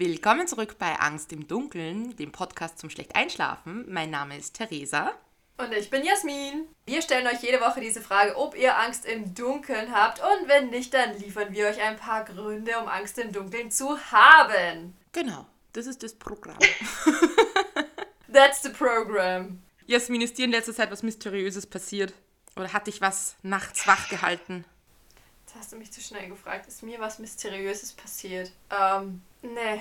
Willkommen zurück bei Angst im Dunkeln, dem Podcast zum schlecht einschlafen. Mein Name ist Theresa. Und ich bin Jasmin. Wir stellen euch jede Woche diese Frage, ob ihr Angst im Dunkeln habt. Und wenn nicht, dann liefern wir euch ein paar Gründe, um Angst im Dunkeln zu haben. Genau, das ist das Programm. That's the program. Jasmin, ist dir in letzter Zeit was Mysteriöses passiert? Oder hat dich was nachts wach gehalten? Jetzt hast du mich zu schnell gefragt. Ist mir was Mysteriöses passiert? Ähm, nee.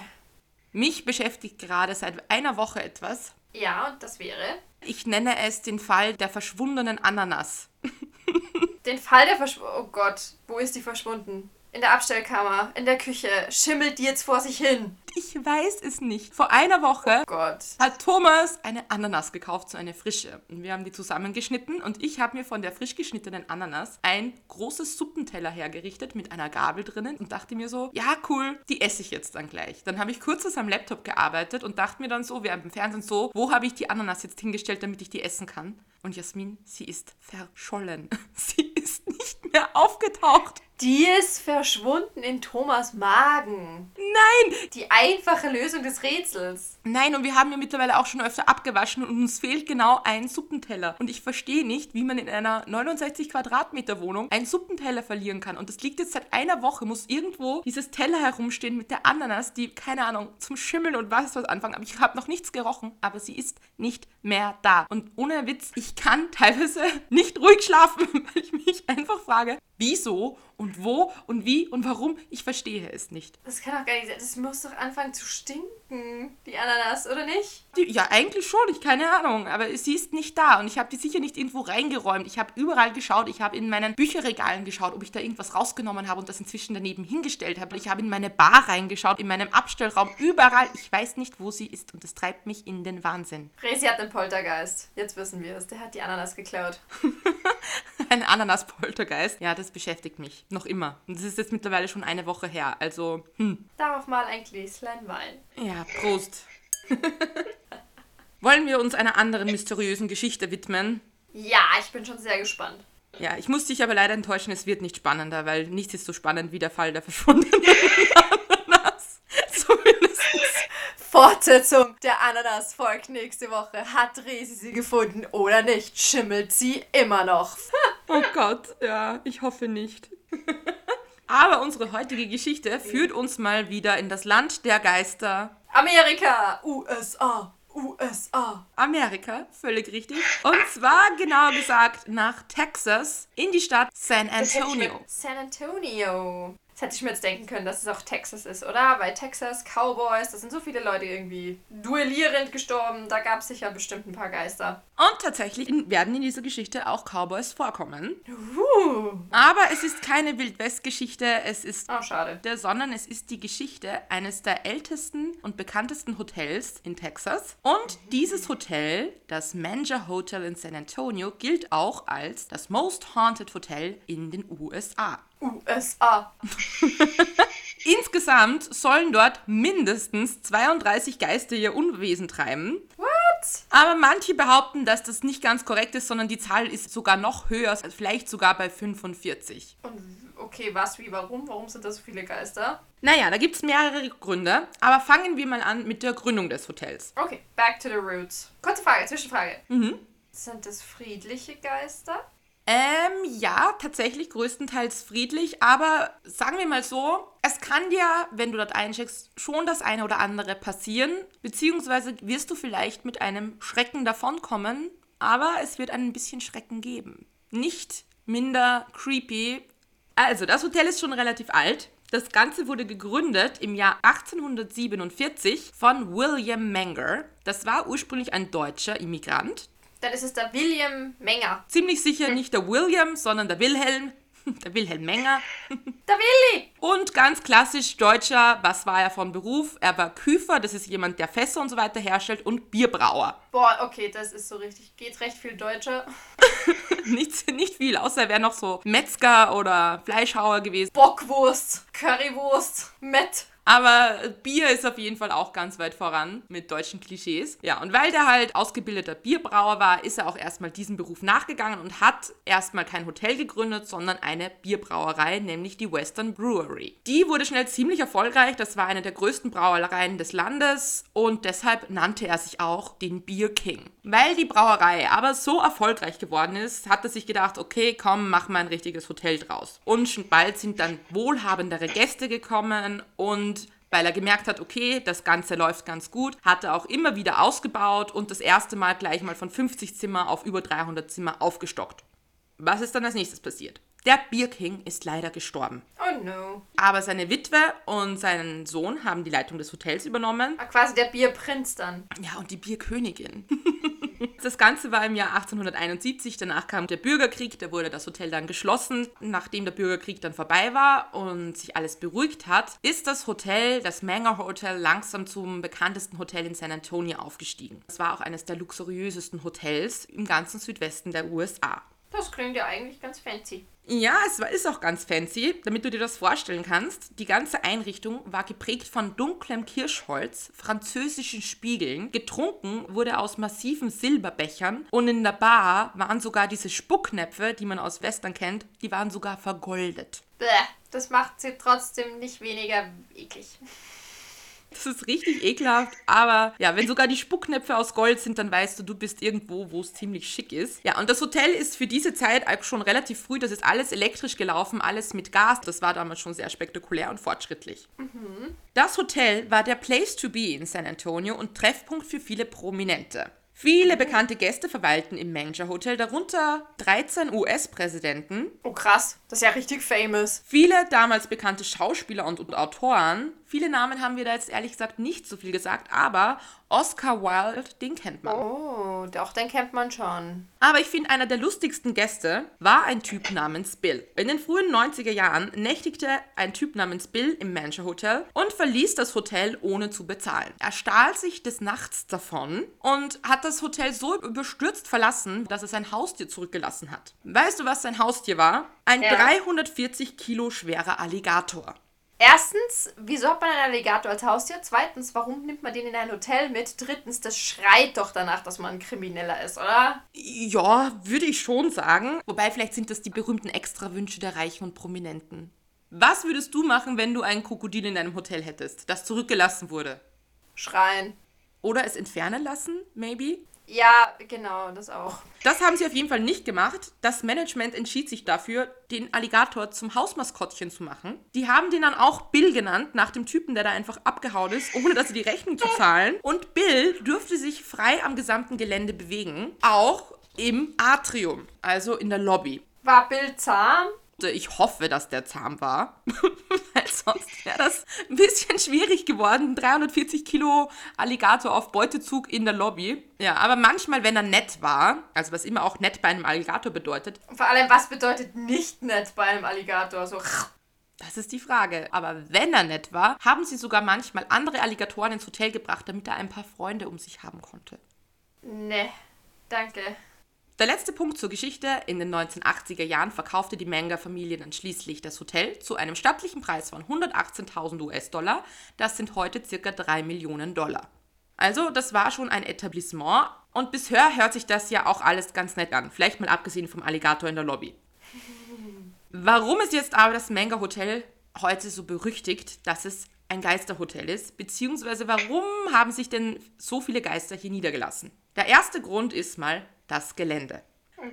Mich beschäftigt gerade seit einer Woche etwas. Ja, und das wäre? Ich nenne es den Fall der verschwundenen Ananas. Den Fall der Verschwundenen. Oh Gott, wo ist die verschwunden? In der Abstellkammer, in der Küche. Schimmelt die jetzt vor sich hin? Ich weiß es nicht. Vor einer Woche Oh Gott. hat Thomas eine Ananas gekauft, so eine frische. Und wir haben die zusammengeschnitten und ich habe mir von der frisch geschnittenen Ananas ein großes Suppenteller hergerichtet mit einer Gabel drinnen und dachte mir so, ja cool, die esse ich jetzt dann gleich. Dann habe ich kurz am Laptop gearbeitet und dachte mir dann so, während dem Fernsehen so, wo habe ich die Ananas jetzt hingestellt, damit ich die essen kann? Und Jasmin, sie ist verschollen. Sie ist nicht mehr aufgetaucht. Die ist verschwunden in Thomas Magen. Nein, Die einfache Lösung des Rätsels. Nein, und wir haben ja mittlerweile auch schon öfter abgewaschen und uns fehlt genau ein Suppenteller. Und ich verstehe nicht, wie man in einer 69 Quadratmeter Wohnung einen Suppenteller verlieren kann. Und das liegt jetzt seit einer Woche, muss irgendwo dieses Teller herumstehen mit der Ananas, die, keine Ahnung, zum Schimmeln und was was anfangen. Aber ich habe noch nichts gerochen, aber sie ist nicht mehr da. Und ohne Witz, ich kann teilweise nicht ruhig schlafen, weil ich mich einfach frage, wieso und wo und wie und warum. Ich verstehe es nicht. Das kann doch gar nicht sein. Das muss doch anfangen zu stinken, die Ananas, oder nicht? Die, ja, eigentlich schon, ich keine Ahnung, aber sie ist nicht da und ich habe die sicher nicht irgendwo reingeräumt. Ich habe überall geschaut, ich habe in meinen Bücherregalen geschaut, ob ich da irgendwas rausgenommen habe und das inzwischen daneben hingestellt habe. Ich habe in meine Bar reingeschaut, in meinem Abstellraum, überall. Ich weiß nicht, wo sie ist und das treibt mich in den Wahnsinn. Resi hat einen Poltergeist. Jetzt wissen wir es. Der hat die Ananas geklaut. Ein Ananas-Poltergeist. Ja, das beschäftigt mich. Noch immer. Und das ist jetzt mittlerweile schon eine Woche her. Also, hm. Darauf mal ein Gläschen Wein. Ja, Prost. Wollen wir uns einer anderen mysteriösen Geschichte widmen? Ja, ich bin schon sehr gespannt. Ja, ich muss dich aber leider enttäuschen, es wird nicht spannender, weil nichts ist so spannend wie der Fall der verschwundenen Ananas. Zumindest. Fortsetzung der Ananas folgt nächste Woche. Hat Resi sie gefunden oder nicht? Schimmelt sie immer noch? Oh Gott, ja, ich hoffe nicht. Aber unsere heutige Geschichte führt uns mal wieder in das Land der Geister. Amerika, USA, USA. Amerika, völlig richtig. Und zwar genau gesagt nach Texas in die Stadt San Antonio. San Antonio. Das hätte ich mir jetzt denken können, dass es auch Texas ist, oder? Weil Texas, Cowboys, da sind so viele Leute irgendwie duellierend gestorben. Da gab es sicher bestimmt ein paar Geister. Und tatsächlich werden in dieser Geschichte auch Cowboys vorkommen. Uh. Aber es ist keine Wildwest-Geschichte, es ist Oh, schade. der, sondern es ist die Geschichte eines der ältesten und bekanntesten Hotels in Texas. Und dieses Hotel, das Manger Hotel in San Antonio, gilt auch als das Most Haunted Hotel in den USA. USA. Insgesamt sollen dort mindestens 32 Geister ihr Unwesen treiben. What? Aber manche behaupten, dass das nicht ganz korrekt ist, sondern die Zahl ist sogar noch höher, also vielleicht sogar bei 45. Und okay, was, wie, warum? Warum sind da so viele Geister? Naja, da gibt es mehrere Gründe, aber fangen wir mal an mit der Gründung des Hotels. Okay, back to the roots. Kurze Frage, Zwischenfrage. Mhm. Sind das friedliche Geister? Ähm, ja, tatsächlich größtenteils friedlich, aber sagen wir mal so, es kann dir, wenn du dort eincheckst, schon das eine oder andere passieren, beziehungsweise wirst du vielleicht mit einem Schrecken davonkommen, aber es wird ein bisschen Schrecken geben. Nicht minder creepy. Also, das Hotel ist schon relativ alt. Das Ganze wurde gegründet im Jahr 1847 von William Menger. Das war ursprünglich ein deutscher Immigrant. Dann ist es der William Menger. Ziemlich sicher nicht der William, sondern der Wilhelm. Der Wilhelm Menger. Der Willi! Und ganz klassisch deutscher, was war er von Beruf? Er war Küfer, das ist jemand, der Fässer und so weiter herstellt und Bierbrauer. Boah, okay, das ist so richtig. Geht recht viel Deutscher. Nicht, nicht viel, außer er wäre noch so Metzger oder Fleischhauer gewesen. Bockwurst, Currywurst, Met. Aber Bier ist auf jeden Fall auch ganz weit voran mit deutschen Klischees. Ja, und weil der halt ausgebildeter Bierbrauer war, ist er auch erstmal diesem Beruf nachgegangen und hat erstmal kein Hotel gegründet, sondern eine Bierbrauerei, nämlich die Western Brewery. Die wurde schnell ziemlich erfolgreich. Das war eine der größten Brauereien des Landes und deshalb nannte er sich auch den Beer King. Weil die Brauerei aber so erfolgreich geworden ist, hat er sich gedacht, okay, komm, mach mal ein richtiges Hotel draus. Und schon bald sind dann wohlhabendere Gäste gekommen und weil er gemerkt hat, okay, das Ganze läuft ganz gut, hat er auch immer wieder ausgebaut und das erste Mal gleich mal von 50 Zimmer auf über 300 Zimmer aufgestockt. Was ist dann als nächstes passiert? Der Bierking ist leider gestorben. Oh no. Aber seine Witwe und sein Sohn haben die Leitung des Hotels übernommen. Ah, quasi der Bierprinz dann. Ja, und die Bierkönigin. Das Ganze war im Jahr 1871, danach kam der Bürgerkrieg, da wurde das Hotel dann geschlossen. Nachdem der Bürgerkrieg dann vorbei war und sich alles beruhigt hat, ist das Hotel, das Manger Hotel, langsam zum bekanntesten Hotel in San Antonio aufgestiegen. Es war auch eines der luxuriösesten Hotels im ganzen Südwesten der USA. Das klingt ja eigentlich ganz fancy. Ja, es war, ist auch ganz fancy, damit du dir das vorstellen kannst. Die ganze Einrichtung war geprägt von dunklem Kirschholz, französischen Spiegeln. Getrunken wurde aus massiven Silberbechern und in der Bar waren sogar diese Spucknäpfe, die man aus Western kennt, die waren sogar vergoldet. Bäh, das macht sie trotzdem nicht weniger eklig. Das ist richtig ekelhaft, aber ja, wenn sogar die Spucknäpfe aus Gold sind, dann weißt du, du bist irgendwo, wo es ziemlich schick ist. Ja, und das Hotel ist für diese Zeit schon relativ früh, das ist alles elektrisch gelaufen, alles mit Gas. Das war damals schon sehr spektakulär und fortschrittlich. Mhm. Das Hotel war der Place to be in San Antonio und Treffpunkt für viele Prominente. Viele bekannte Gäste verweilten im Manager Hotel, darunter 13 US-Präsidenten. Oh krass, das ist ja richtig famous. Viele damals bekannte Schauspieler und, und Autoren. Viele Namen haben wir da jetzt ehrlich gesagt nicht so viel gesagt, aber Oscar Wilde, den kennt man. Oh, doch, den kennt man schon. Aber ich finde, einer der lustigsten Gäste war ein Typ namens Bill. In den frühen 90er Jahren nächtigte ein Typ namens Bill im Mansion Hotel und verließ das Hotel ohne zu bezahlen. Er stahl sich des Nachts davon und hat das Hotel so überstürzt verlassen, dass er sein Haustier zurückgelassen hat. Weißt du, was sein Haustier war? Ein ja. 340 Kilo schwerer Alligator. Erstens, wieso hat man einen Alligator als Haustier? Zweitens, warum nimmt man den in ein Hotel mit? Drittens, das schreit doch danach, dass man ein Krimineller ist, oder? Ja, würde ich schon sagen. Wobei, vielleicht sind das die berühmten Extrawünsche der Reichen und Prominenten. Was würdest du machen, wenn du ein Krokodil in deinem Hotel hättest, das zurückgelassen wurde? Schreien. Oder es entfernen lassen, maybe? Ja, genau, das auch. Das haben sie auf jeden Fall nicht gemacht. Das Management entschied sich dafür, den Alligator zum Hausmaskottchen zu machen. Die haben den dann auch Bill genannt, nach dem Typen, der da einfach abgehauen ist, ohne dass sie die Rechnung zu zahlen. Und Bill dürfte sich frei am gesamten Gelände bewegen, auch im Atrium, also in der Lobby. War Bill zahm? Ich hoffe, dass der zahm war, weil sonst wäre das ein bisschen schwierig geworden. 340 Kilo Alligator auf Beutezug in der Lobby. Ja, aber manchmal, wenn er nett war, also was immer auch nett bei einem Alligator bedeutet. Vor allem, was bedeutet nicht nett bei einem Alligator? So. Das ist die Frage. Aber wenn er nett war, haben sie sogar manchmal andere Alligatoren ins Hotel gebracht, damit er ein paar Freunde um sich haben konnte. Nee, danke. Der letzte Punkt zur Geschichte. In den 1980er Jahren verkaufte die Manga-Familie dann schließlich das Hotel zu einem stattlichen Preis von 118.000 US-Dollar. Das sind heute circa 3 Millionen Dollar. Also, das war schon ein Etablissement und bisher hört sich das ja auch alles ganz nett an. Vielleicht mal abgesehen vom Alligator in der Lobby. Warum ist jetzt aber das Manga Hotel heute so berüchtigt, dass es ein Geisterhotel ist? Beziehungsweise warum haben sich denn so viele Geister hier niedergelassen? Der erste Grund ist mal, das Gelände.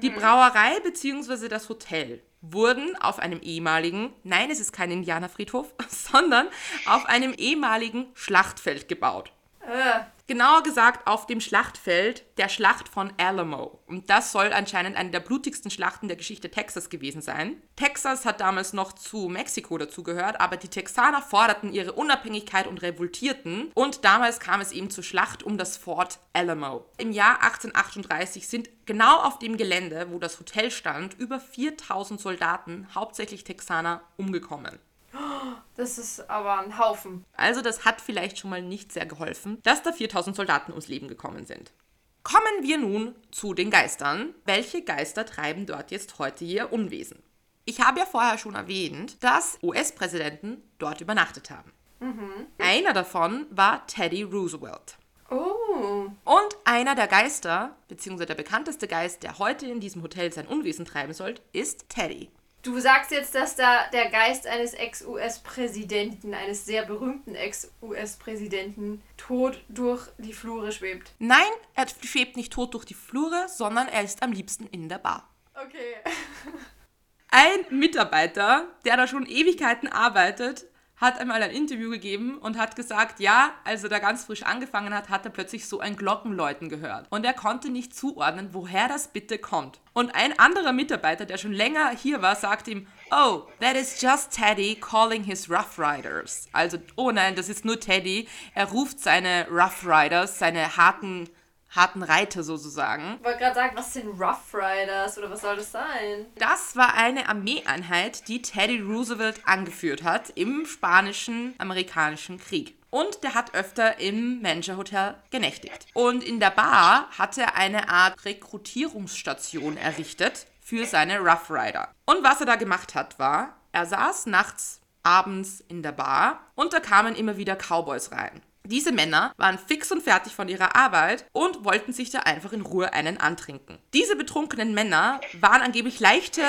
Die Brauerei bzw. das Hotel wurden auf einem ehemaligen, nein, es ist kein Indianerfriedhof, sondern auf einem ehemaligen Schlachtfeld gebaut. Äh. Genauer gesagt auf dem Schlachtfeld der Schlacht von Alamo. Und das soll anscheinend eine der blutigsten Schlachten der Geschichte Texas gewesen sein. Texas hat damals noch zu Mexiko dazugehört, aber die Texaner forderten ihre Unabhängigkeit und revoltierten. Und damals kam es eben zur Schlacht um das Fort Alamo. Im Jahr 1838 sind genau auf dem Gelände, wo das Hotel stand, über 4000 Soldaten, hauptsächlich Texaner, umgekommen. Das ist aber ein Haufen. Also das hat vielleicht schon mal nicht sehr geholfen, dass da 4000 Soldaten ums Leben gekommen sind. Kommen wir nun zu den Geistern. Welche Geister treiben dort jetzt heute ihr Unwesen? Ich habe ja vorher schon erwähnt, dass US-Präsidenten dort übernachtet haben. Einer davon war Teddy Roosevelt. Oh. Und einer der Geister, beziehungsweise der bekannteste Geist, der heute in diesem Hotel sein Unwesen treiben soll, ist Teddy. Du sagst jetzt, dass da der Geist eines Ex-US-Präsidenten, eines sehr berühmten Ex-US-Präsidenten, tot durch die Flure schwebt. Nein, er schwebt nicht tot durch die Flure, sondern er ist am liebsten in der Bar. Okay. Ein Mitarbeiter, der da schon Ewigkeiten arbeitet, hat einmal ein Interview gegeben und hat gesagt, ja, als er da ganz frisch angefangen hat, hat er plötzlich so ein Glockenläuten gehört. Und er konnte nicht zuordnen, woher das bitte kommt. Und ein anderer Mitarbeiter, der schon länger hier war, sagt ihm, oh, that is just Teddy calling his Rough Riders. Also, oh nein, das ist nur Teddy. Er ruft seine Rough Riders, seine harten harten Reiter sozusagen. Ich wollte gerade sagen, was sind Rough Riders oder was soll das sein? Das war eine Armeeeinheit, die Teddy Roosevelt angeführt hat im spanischen amerikanischen Krieg. Und der hat öfter im Manager Hotel genächtigt. Und in der Bar hat er eine Art Rekrutierungsstation errichtet für seine Rough Rider. Und was er da gemacht hat, war, er saß nachts, abends in der Bar und da kamen immer wieder Cowboys rein. Diese Männer waren fix und fertig von ihrer Arbeit und wollten sich da einfach in Ruhe einen antrinken. Diese betrunkenen Männer waren angeblich leichte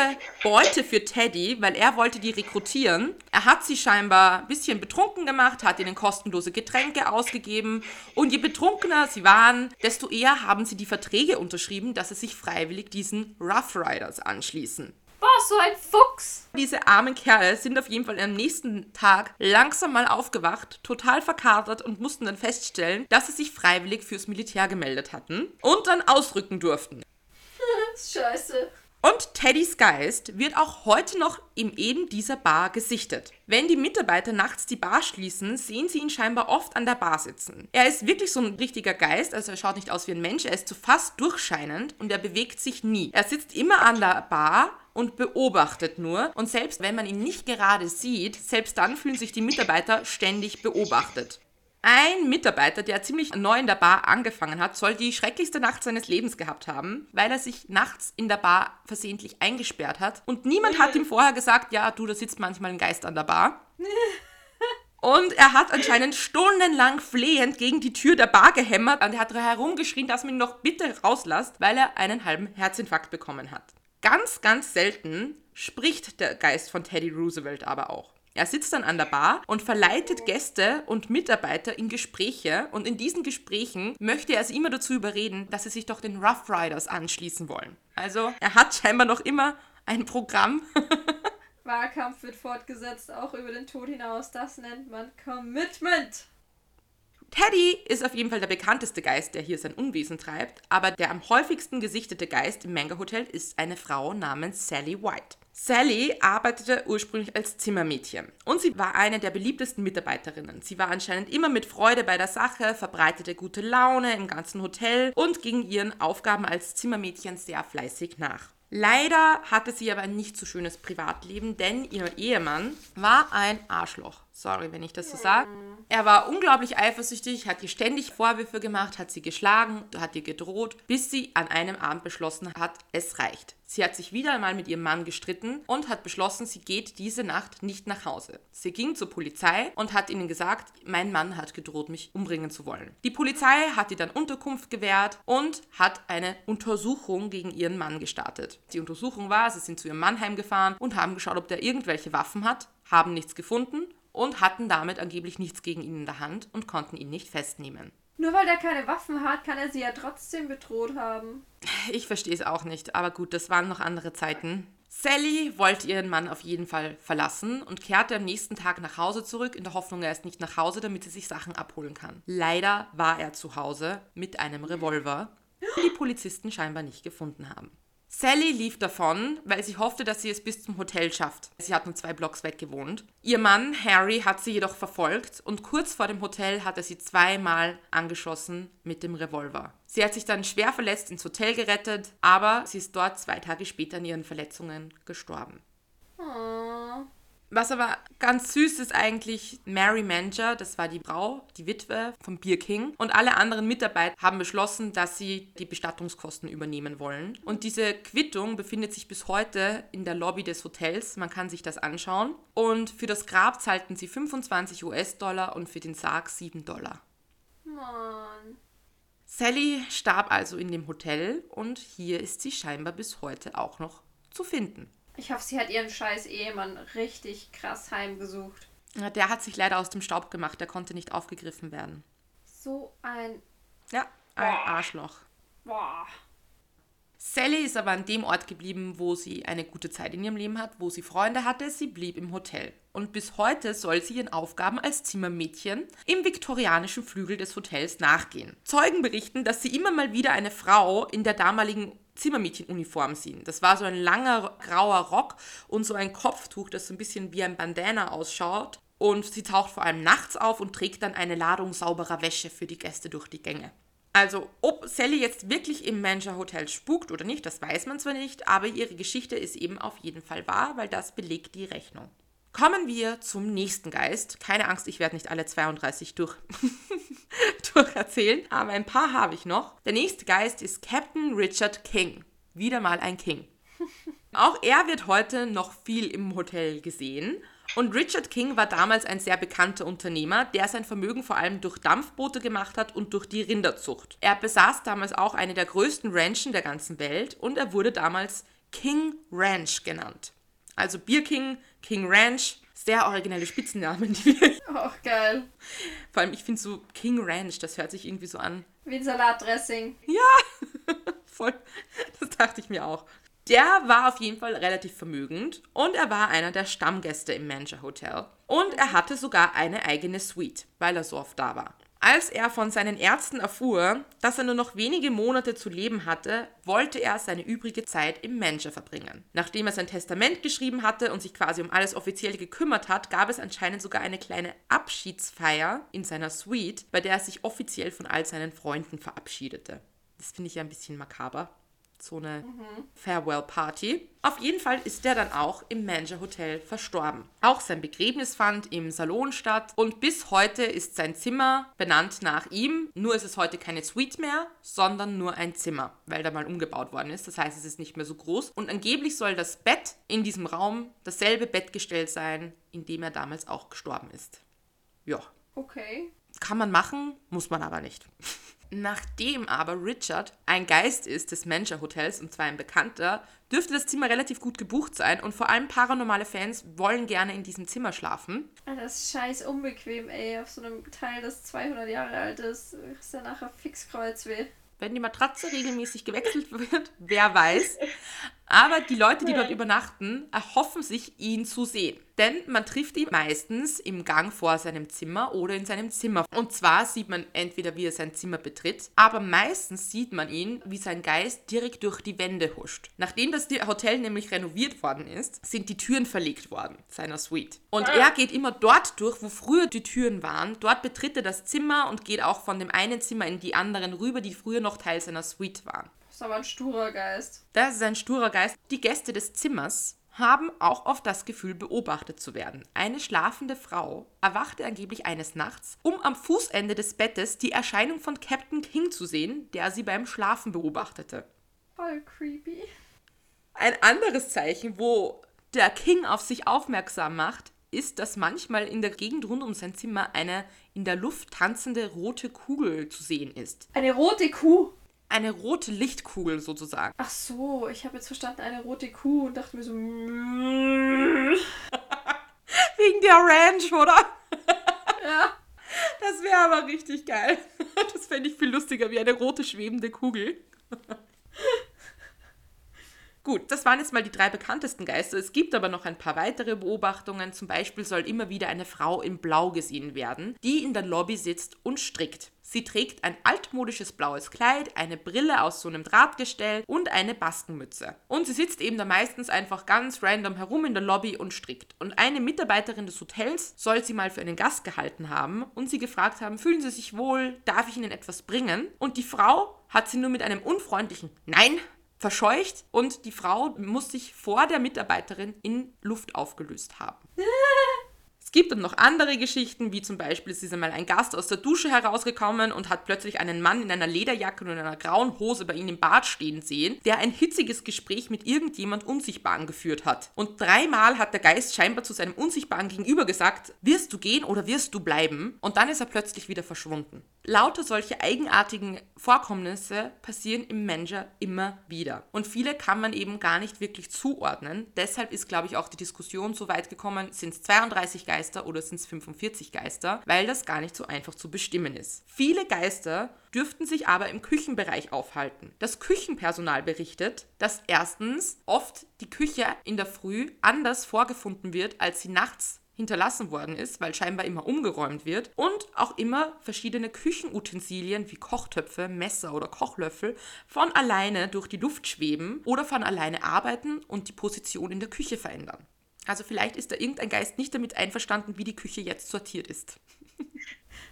Beute für Teddy, weil er wollte die rekrutieren. Er hat sie scheinbar ein bisschen betrunken gemacht, hat ihnen kostenlose Getränke ausgegeben und je betrunkener sie waren, desto eher haben sie die Verträge unterschrieben, dass sie sich freiwillig diesen Rough Riders anschließen. Boah, so ein Fuchs! Diese armen Kerle sind auf jeden Fall am nächsten Tag langsam mal aufgewacht, total verkatert und mussten dann feststellen, dass sie sich freiwillig fürs Militär gemeldet hatten und dann ausrücken durften. Scheiße. Und Teddys Geist wird auch heute noch im eben dieser Bar gesichtet. Wenn die Mitarbeiter nachts die Bar schließen, sehen sie ihn scheinbar oft an der Bar sitzen. Er ist wirklich so ein richtiger Geist, also er schaut nicht aus wie ein Mensch, er ist so fast durchscheinend und er bewegt sich nie. Er sitzt immer an der Bar und beobachtet nur. Und selbst wenn man ihn nicht gerade sieht, selbst dann fühlen sich die Mitarbeiter ständig beobachtet. Ein Mitarbeiter, der ziemlich neu in der Bar angefangen hat, soll die schrecklichste Nacht seines Lebens gehabt haben, weil er sich nachts in der Bar versehentlich eingesperrt hat. Und niemand hat ihm vorher gesagt, ja, du, da sitzt manchmal ein Geist an der Bar. Und er hat anscheinend stundenlang flehend gegen die Tür der Bar gehämmert und er hat herumgeschrien, dass man ihn doch bitte rauslasst, weil er einen halben Herzinfarkt bekommen hat. Ganz, ganz selten spricht der Geist von Teddy Roosevelt aber auch. Er sitzt dann an der Bar und verleitet Gäste und Mitarbeiter in Gespräche und in diesen Gesprächen möchte er sie immer dazu überreden, dass sie sich doch den Rough Riders anschließen wollen. Also er hat scheinbar noch immer ein Programm. Wahlkampf wird fortgesetzt, auch über den Tod hinaus. Das nennt man Commitment. Teddy ist auf jeden Fall der bekannteste Geist, der hier sein Unwesen treibt, aber der am häufigsten gesichtete Geist im Manga Hotel ist eine Frau namens Sally White. Sally arbeitete ursprünglich als Zimmermädchen und sie war eine der beliebtesten Mitarbeiterinnen. Sie war anscheinend immer mit Freude bei der Sache, verbreitete gute Laune im ganzen Hotel und ging ihren Aufgaben als Zimmermädchen sehr fleißig nach. Leider hatte sie aber ein nicht so schönes Privatleben, denn ihr Ehemann war ein Arschloch. Sorry, wenn ich das so sage. Er war unglaublich eifersüchtig, hat ihr ständig Vorwürfe gemacht, hat sie geschlagen, hat ihr gedroht, bis sie an einem Abend beschlossen hat, es reicht. Sie hat sich wieder einmal mit ihrem Mann gestritten und hat beschlossen, sie geht diese Nacht nicht nach Hause. Sie ging zur Polizei und hat ihnen gesagt, mein Mann hat gedroht, mich umbringen zu wollen. Die Polizei hat ihr dann Unterkunft gewährt und hat eine Untersuchung gegen ihren Mann gestartet. Die Untersuchung war, sie sind zu ihrem Mann heimgefahren und haben geschaut, ob der irgendwelche Waffen hat, haben nichts gefunden und hatten damit angeblich nichts gegen ihn in der Hand und konnten ihn nicht festnehmen. Nur weil er keine Waffen hat, kann er sie ja trotzdem bedroht haben. Ich verstehe es auch nicht, aber gut, das waren noch andere Zeiten. Sally wollte ihren Mann auf jeden Fall verlassen und kehrte am nächsten Tag nach Hause zurück, in der Hoffnung, er ist nicht nach Hause, damit sie sich Sachen abholen kann. Leider war er zu Hause mit einem Revolver, den die Polizisten scheinbar nicht gefunden haben. Sally lief davon, weil sie hoffte, dass sie es bis zum Hotel schafft. Sie hat nur zwei Blocks weg gewohnt. Ihr Mann Harry hat sie jedoch verfolgt und kurz vor dem Hotel hat er sie zweimal angeschossen mit dem Revolver. Sie hat sich dann schwer verletzt ins Hotel gerettet, aber sie ist dort zwei Tage später an ihren Verletzungen gestorben. Oh. Was aber ganz süß ist eigentlich, Mary Manger, das war die Frau, die Witwe vom Beer King, und alle anderen Mitarbeiter haben beschlossen, dass sie die Bestattungskosten übernehmen wollen. Und diese Quittung befindet sich bis heute in der Lobby des Hotels. Man kann sich das anschauen. Und für das Grab zahlten sie 25 US-Dollar und für den Sarg 7 Dollar. Mann. Sally starb also in dem Hotel und hier ist sie scheinbar bis heute auch noch zu finden. Ich hoffe, sie hat ihren scheiß Ehemann richtig krass heimgesucht. Ja, Der hat sich leider aus dem Staub gemacht, der konnte nicht aufgegriffen werden. So ein. Ja, ein Boah. Arschloch. Boah. Sally ist aber an dem Ort geblieben, wo sie eine gute Zeit in ihrem Leben hat, wo sie Freunde hatte. Sie blieb im Hotel. Und bis heute soll sie ihren Aufgaben als Zimmermädchen im viktorianischen Flügel des Hotels nachgehen. Zeugen berichten, dass sie immer mal wieder eine Frau in der damaligen Zimmermädchenuniform sehen. Das war so ein langer grauer Rock und so ein Kopftuch, das so ein bisschen wie ein Bandana ausschaut. Und sie taucht vor allem nachts auf und trägt dann eine Ladung sauberer Wäsche für die Gäste durch die Gänge. Also, ob Sally jetzt wirklich im Manger Hotel spukt oder nicht, das weiß man zwar nicht, aber ihre Geschichte ist eben auf jeden Fall wahr, weil das belegt die Rechnung. Kommen wir zum nächsten Geist. Keine Angst, ich werde nicht alle 32 durch, durcherzählen, aber ein paar habe ich noch. Der nächste Geist ist Captain Richard King. Wieder mal ein King. Auch er wird heute noch viel im Hotel gesehen. Und Richard King war damals ein sehr bekannter Unternehmer, der sein Vermögen vor allem durch Dampfboote gemacht hat und durch die Rinderzucht. Er besaß damals auch eine der größten Ranchen der ganzen Welt und er wurde damals King Ranch genannt. Also Beer King, King Ranch, sehr originelle Spitzennamen, die wir. Auch geil. Vor allem, ich finde so King Ranch, das hört sich irgendwie so an. Wie ein Salatdressing. Voll. Das dachte ich mir auch. Der war auf jeden Fall relativ vermögend und er war einer der Stammgäste im Manger Hotel. Und er hatte sogar eine eigene Suite, weil er so oft da war. Als er von seinen Ärzten erfuhr, dass er nur noch wenige Monate zu leben hatte, wollte er seine übrige Zeit im Manger verbringen. Nachdem er sein Testament geschrieben hatte und sich quasi um alles offiziell gekümmert hat, gab es anscheinend sogar eine kleine Abschiedsfeier in seiner Suite, bei der er sich offiziell von all seinen Freunden verabschiedete. Das finde ich ja ein bisschen makaber. So eine Farewell-Party. Auf jeden Fall ist er dann auch im Manger Hotel verstorben. Auch sein Begräbnis fand im Salon statt und bis heute ist sein Zimmer benannt nach ihm. Nur ist es heute keine Suite mehr, sondern nur ein Zimmer, weil da mal umgebaut worden ist. Das heißt, es ist nicht mehr so groß. Und angeblich soll das Bett in diesem Raum dasselbe Bettgestell sein, in dem er damals auch gestorben ist. Ja, Okay. kann man machen, muss man aber nicht. Nachdem aber Richard ein Geist ist des Manger Hotels und zwar ein Bekannter, dürfte das Zimmer relativ gut gebucht sein und vor allem paranormale Fans wollen gerne in diesem Zimmer schlafen. Alter, das ist scheiß unbequem, ey. Auf so einem Teil, das 200 Jahre alt ist, ist ja nachher fix Kreuzweh. Wenn die Matratze regelmäßig gewechselt wird, wer weiß. Aber die Leute, die dort übernachten, erhoffen sich, ihn zu sehen. Denn man trifft ihn meistens im Gang vor seinem Zimmer oder in seinem Zimmer. Und zwar sieht man entweder, wie er sein Zimmer betritt, aber meistens sieht man ihn, wie sein Geist direkt durch die Wände huscht. Nachdem das Hotel nämlich renoviert worden ist, sind die Türen verlegt worden, seiner Suite. Und er geht immer dort durch, wo früher die Türen waren. Dort betritt er das Zimmer und geht auch von dem einen Zimmer in die anderen rüber, die früher noch Teil seiner Suite waren. Das ist aber ein sturer Geist. Das ist ein sturer Geist. Die Gäste des Zimmers haben auch oft das Gefühl, beobachtet zu werden. Eine schlafende Frau erwachte angeblich eines Nachts, um am Fußende des Bettes die Erscheinung von Captain King zu sehen, der sie beim Schlafen beobachtete. Voll creepy. Ein anderes Zeichen, wo der King auf sich aufmerksam macht, ist, dass manchmal in der Gegend rund um sein Zimmer eine in der Luft tanzende rote Kugel zu sehen ist. Eine rote Kuh. Eine rote Lichtkugel sozusagen. Ach so, ich habe jetzt verstanden, eine rote Kuh und dachte mir so. mm. Wegen der Ranch, oder? Ja. Das wäre aber richtig geil. Das fände ich viel lustiger wie eine rote schwebende Kugel. Gut, das waren jetzt mal die drei bekanntesten Geister. Es gibt aber noch ein paar weitere Beobachtungen. Zum Beispiel soll immer wieder eine Frau in Blau gesehen werden, die in der Lobby sitzt und strickt. Sie trägt ein altmodisches blaues Kleid, eine Brille aus so einem Drahtgestell und eine Baskenmütze. Und sie sitzt eben da meistens einfach ganz random herum in der Lobby und strickt. Und eine Mitarbeiterin des Hotels soll sie mal für einen Gast gehalten haben und sie gefragt haben, fühlen Sie sich wohl, darf ich Ihnen etwas bringen? Und die Frau hat sie nur mit einem unfreundlichen Nein verscheucht und die Frau muss sich vor der Mitarbeiterin in Luft aufgelöst haben. gibt dann noch andere Geschichten, wie zum Beispiel es ist einmal ein Gast aus der Dusche herausgekommen und hat plötzlich einen Mann in einer Lederjacke und in einer grauen Hose bei ihm im Bad stehen sehen, der ein hitziges Gespräch mit irgendjemand Unsichtbaren geführt hat. Und dreimal hat der Geist scheinbar zu seinem Unsichtbaren gegenüber gesagt, wirst du gehen oder wirst du bleiben? Und dann ist er plötzlich wieder verschwunden. Lauter solche eigenartigen Vorkommnisse passieren im Manager immer wieder. Und viele kann man eben gar nicht wirklich zuordnen. Deshalb ist, glaube ich, auch die Diskussion so weit gekommen, sind es 32 Geister oder sind es 45 Geister, weil das gar nicht so einfach zu bestimmen ist. Viele Geister dürften sich aber im Küchenbereich aufhalten. Das Küchenpersonal berichtet, dass erstens oft die Küche in der Früh anders vorgefunden wird, als sie nachts hinterlassen worden ist, weil scheinbar immer umgeräumt wird und auch immer verschiedene Küchenutensilien wie Kochtöpfe, Messer oder Kochlöffel von alleine durch die Luft schweben oder von alleine arbeiten und die Position in der Küche verändern. Also vielleicht ist da irgendein Geist nicht damit einverstanden, wie die Küche jetzt sortiert ist.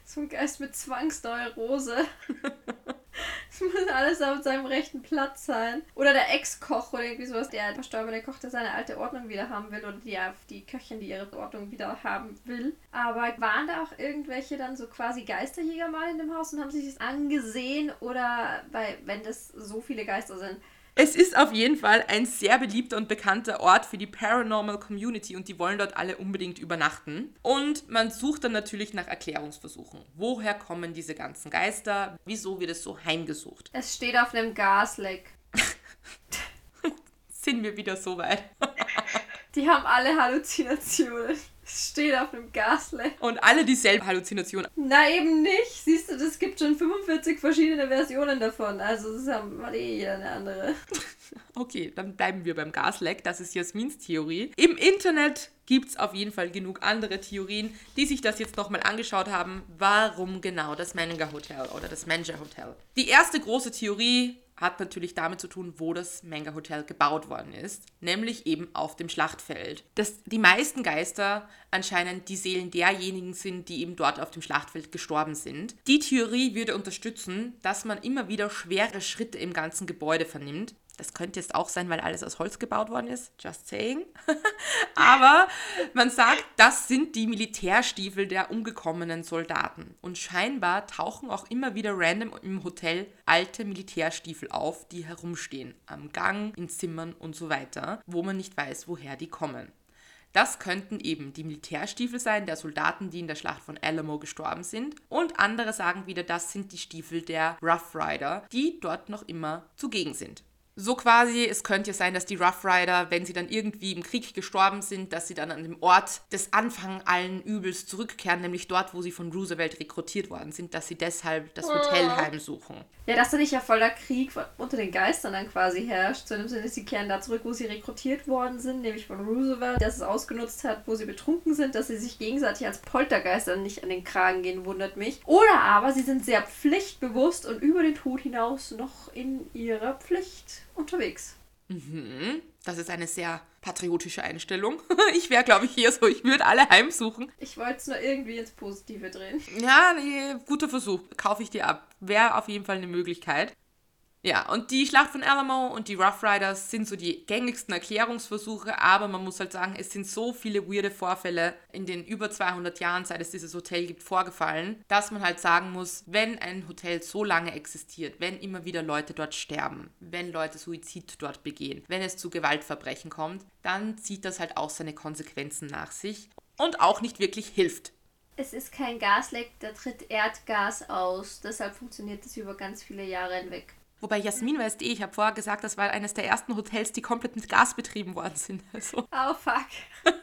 So ein Geist mit Zwangsneurose. Es muss alles auf seinem rechten Platz sein. Oder der Ex-Koch oder irgendwie sowas, der verstorbene Koch, der seine alte Ordnung wieder haben will. Oder die, die Köchin, die ihre Ordnung wieder haben will. Aber waren da auch irgendwelche dann so quasi Geisterjäger mal in dem Haus und haben sich das angesehen? Oder weil, wenn das so viele Geister sind, es ist auf jeden Fall ein sehr beliebter und bekannter Ort für die Paranormal Community und die wollen dort alle unbedingt übernachten. Und man sucht dann natürlich nach Erklärungsversuchen. Woher kommen diese ganzen Geister? Wieso wird es so heimgesucht? Es steht auf einem Gasleck. Sind wir wieder so weit? die haben alle Halluzinationen. Steht auf einem Gasleck. Und alle dieselben Halluzinationen. Na eben nicht. Siehst du, das gibt schon 45 verschiedene Versionen davon. Also das haben eh jeder eine andere. Okay, dann bleiben wir beim Gasleck. Das ist Jasmins Theorie. Im Internet gibt es auf jeden Fall genug andere Theorien, die sich das jetzt nochmal angeschaut haben. Warum genau das Menninger Hotel oder das Manager Hotel? Die erste große Theorie hat natürlich damit zu tun, wo das Manga Hotel gebaut worden ist, nämlich eben auf dem Schlachtfeld. Dass die meisten Geister anscheinend die Seelen derjenigen sind, die eben dort auf dem Schlachtfeld gestorben sind. Die Theorie würde unterstützen, dass man immer wieder schwere Schritte im ganzen Gebäude vernimmt, das könnte jetzt auch sein, weil alles aus Holz gebaut worden ist. Just saying. Aber man sagt, das sind die Militärstiefel der umgekommenen Soldaten. Und scheinbar tauchen auch immer wieder random im Hotel alte Militärstiefel auf, die herumstehen. Am Gang, in Zimmern und so weiter, wo man nicht weiß, woher die kommen. Das könnten eben die Militärstiefel sein der Soldaten, die in der Schlacht von Alamo gestorben sind. Und andere sagen wieder, das sind die Stiefel der Rough Rider, die dort noch immer zugegen sind. So quasi, es könnte ja sein, dass die Rough Rider, wenn sie dann irgendwie im Krieg gestorben sind, dass sie dann an dem Ort des Anfang allen Übels zurückkehren, nämlich dort, wo sie von Roosevelt rekrutiert worden sind, dass sie deshalb das Hotel ah. heimsuchen. Ja, dass da nicht ja voller Krieg unter den Geistern dann quasi herrscht, sondern Sinne, sie kehren da zurück, wo sie rekrutiert worden sind, nämlich von Roosevelt, dass es ausgenutzt hat, wo sie betrunken sind, dass sie sich gegenseitig als Poltergeister nicht an den Kragen gehen, wundert mich. Oder aber sie sind sehr pflichtbewusst und über den Tod hinaus noch in ihrer Pflicht unterwegs. Mhm. Das ist eine sehr patriotische Einstellung. Ich wäre, glaube ich, hier so, ich würde alle heimsuchen. Ich wollte es nur irgendwie ins Positive drehen. Ja, nee, guter Versuch. Kaufe ich dir ab. Wäre auf jeden Fall eine Möglichkeit. Ja, und die Schlacht von Alamo und die Rough Riders sind so die gängigsten Erklärungsversuche, aber man muss halt sagen, es sind so viele weirde Vorfälle in den über 200 Jahren, seit es dieses Hotel gibt, vorgefallen, dass man halt sagen muss, wenn ein Hotel so lange existiert, wenn immer wieder Leute dort sterben, wenn Leute Suizid dort begehen, wenn es zu Gewaltverbrechen kommt, dann zieht das halt auch seine Konsequenzen nach sich und auch nicht wirklich hilft. Es ist kein Gasleck, da tritt Erdgas aus, deshalb funktioniert das über ganz viele Jahre hinweg. Wobei Jasmin weißt eh, ich habe vorher gesagt, das war eines der ersten Hotels, die komplett mit Gas betrieben worden sind. Also. Oh fuck.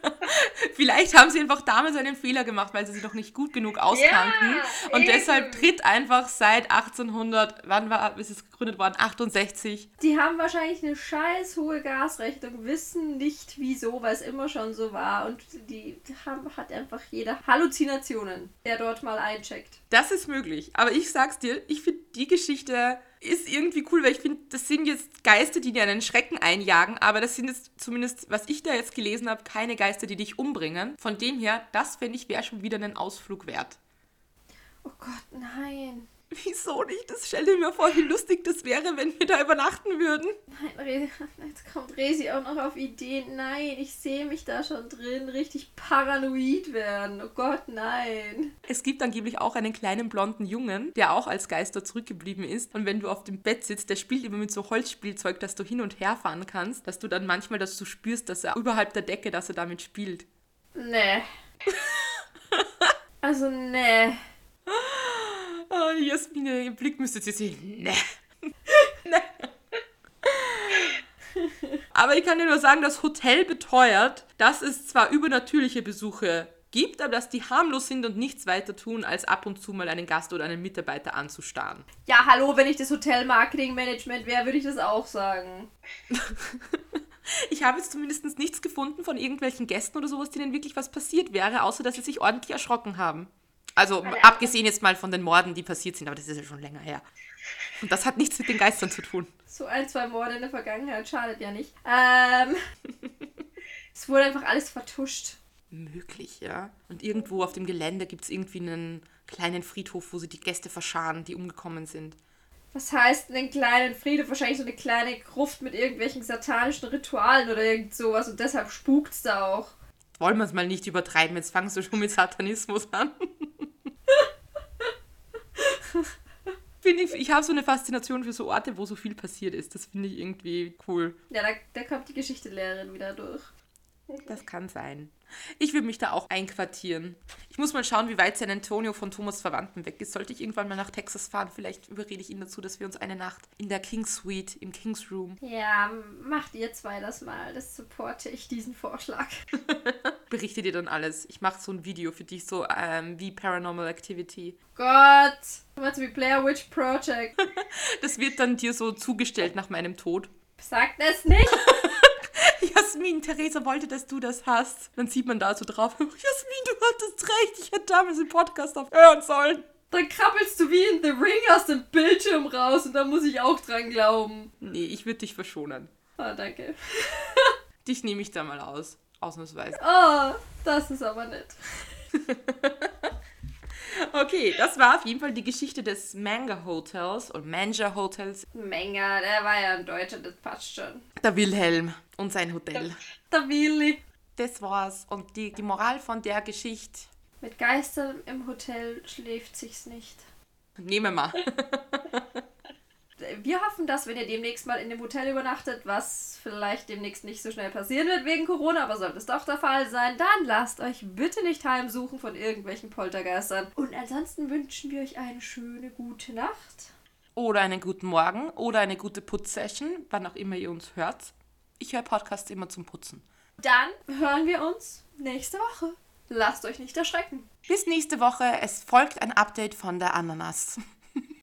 Vielleicht haben sie einfach damals einen Fehler gemacht, weil sie sich noch nicht gut genug auskannten. Ja, und eben. deshalb tritt einfach seit 1800, wann war ist es gegründet worden? 68. Die haben wahrscheinlich eine scheiß hohe Gasrechnung, wissen nicht wieso, weil es immer schon so war. Und die haben, hat einfach jeder Halluzinationen, der dort mal eincheckt. Das ist möglich. Aber ich sag's dir, ich finde die Geschichte ist irgendwie cool, weil ich finde, das sind jetzt Geister, die dir einen Schrecken einjagen, aber das sind jetzt zumindest, was ich da jetzt gelesen habe, keine Geister, die dich umbringen. Von dem her, das fände ich wäre schon wieder einen Ausflug wert. Oh Gott, nein. Wieso nicht? Das stell dir mir vor, wie lustig das wäre, wenn wir da übernachten würden. Nein, Resi, jetzt kommt Resi auch noch auf Ideen. Nein, ich sehe mich da schon drin. Richtig paranoid werden. Oh Gott, nein. Es gibt angeblich auch einen kleinen blonden Jungen, der auch als Geister zurückgeblieben ist. Und wenn du auf dem Bett sitzt, der spielt immer mit so Holzspielzeug, dass du hin und her fahren kannst, dass du dann manchmal das so spürst, dass er überhalb der Decke, dass er damit spielt. Nee. also, nee. Oh, Jasmine, im Blick müsstet ihr sehen. Nee. nee. Aber ich kann dir nur sagen, das Hotel beteuert, dass es zwar übernatürliche Besuche gibt, aber dass die harmlos sind und nichts weiter tun, als ab und zu mal einen Gast oder einen Mitarbeiter anzustarren. Ja, hallo, wenn ich das Hotel Marketing Management wäre, würde ich das auch sagen. Ich habe jetzt zumindest nichts gefunden von irgendwelchen Gästen oder sowas, denen wirklich was passiert wäre, außer dass sie sich ordentlich erschrocken haben. Also Weil abgesehen jetzt mal von den Morden, die passiert sind, aber das ist ja schon länger her. Und das hat nichts mit den Geistern zu tun. So ein, zwei Morde in der Vergangenheit schadet ja nicht. Ähm. es wurde einfach alles vertuscht. Möglich, ja. Und irgendwo auf dem Gelände gibt es irgendwie einen kleinen Friedhof, wo sie die Gäste verscharen, die umgekommen sind. Was heißt einen kleinen Friedhof? Wahrscheinlich so eine kleine Gruft mit irgendwelchen satanischen Ritualen oder irgend sowas und deshalb spukt's da auch. Wollen wir es mal nicht übertreiben, jetzt fangst du schon mit Satanismus an. Ich ich habe so eine Faszination für so Orte, wo so viel passiert ist. Das finde ich irgendwie cool. Ja, da, da kommt die Geschichtelehrerin wieder durch. Das kann sein. Ich würde mich da auch einquartieren. Ich muss mal schauen, wie weit San Antonio von Thomas Verwandten weg ist. Sollte ich irgendwann mal nach Texas fahren, vielleicht überrede ich ihn dazu, dass wir uns eine Nacht in der King's Suite, im King's Room, Ja, macht ihr zwei das mal. Das supporte ich, diesen Vorschlag. berichte dir dann alles. Ich mache so ein Video für dich, so ähm, wie Paranormal Activity. Gott! What's wie Blair Witch Project? Das wird dann dir so zugestellt nach meinem Tod. Sagt es nicht! Jasmin, Theresa wollte, dass du das hast. Dann sieht man da so drauf, Jasmin, du hattest recht, ich hätte damals den Podcast aufhören sollen. Dann krabbelst du wie in The Ring aus dem Bildschirm raus und da muss ich auch dran glauben. Nee, ich würde dich verschonen. Ah, danke. Dich nehme ich da mal aus. Ausnahmsweise. Oh, das ist aber nett. Okay, das war auf jeden Fall die Geschichte des Manga Hotels und Manga Hotels. Menger, der war ja ein Deutscher, das passt schon. Der Wilhelm und sein Hotel. Der Willi. Das war's. Und die, die Moral von der Geschichte, Mit Geistern im Hotel schläft sich's nicht. nehmen wir. Wir hoffen, dass wenn ihr demnächst mal in dem Hotel übernachtet, was vielleicht demnächst nicht so schnell passieren wird wegen Corona, aber sollte es doch der Fall sein, dann lasst euch bitte nicht heimsuchen von irgendwelchen Poltergeistern. Und ansonsten wünschen wir euch eine schöne gute Nacht. Oder einen guten Morgen oder eine gute Putzsession, wann auch immer ihr uns hört. Ich höre Podcasts immer zum Putzen. Dann hören wir uns nächste Woche. Lasst euch nicht erschrecken. Bis nächste Woche. Es folgt ein Update von der Ananas.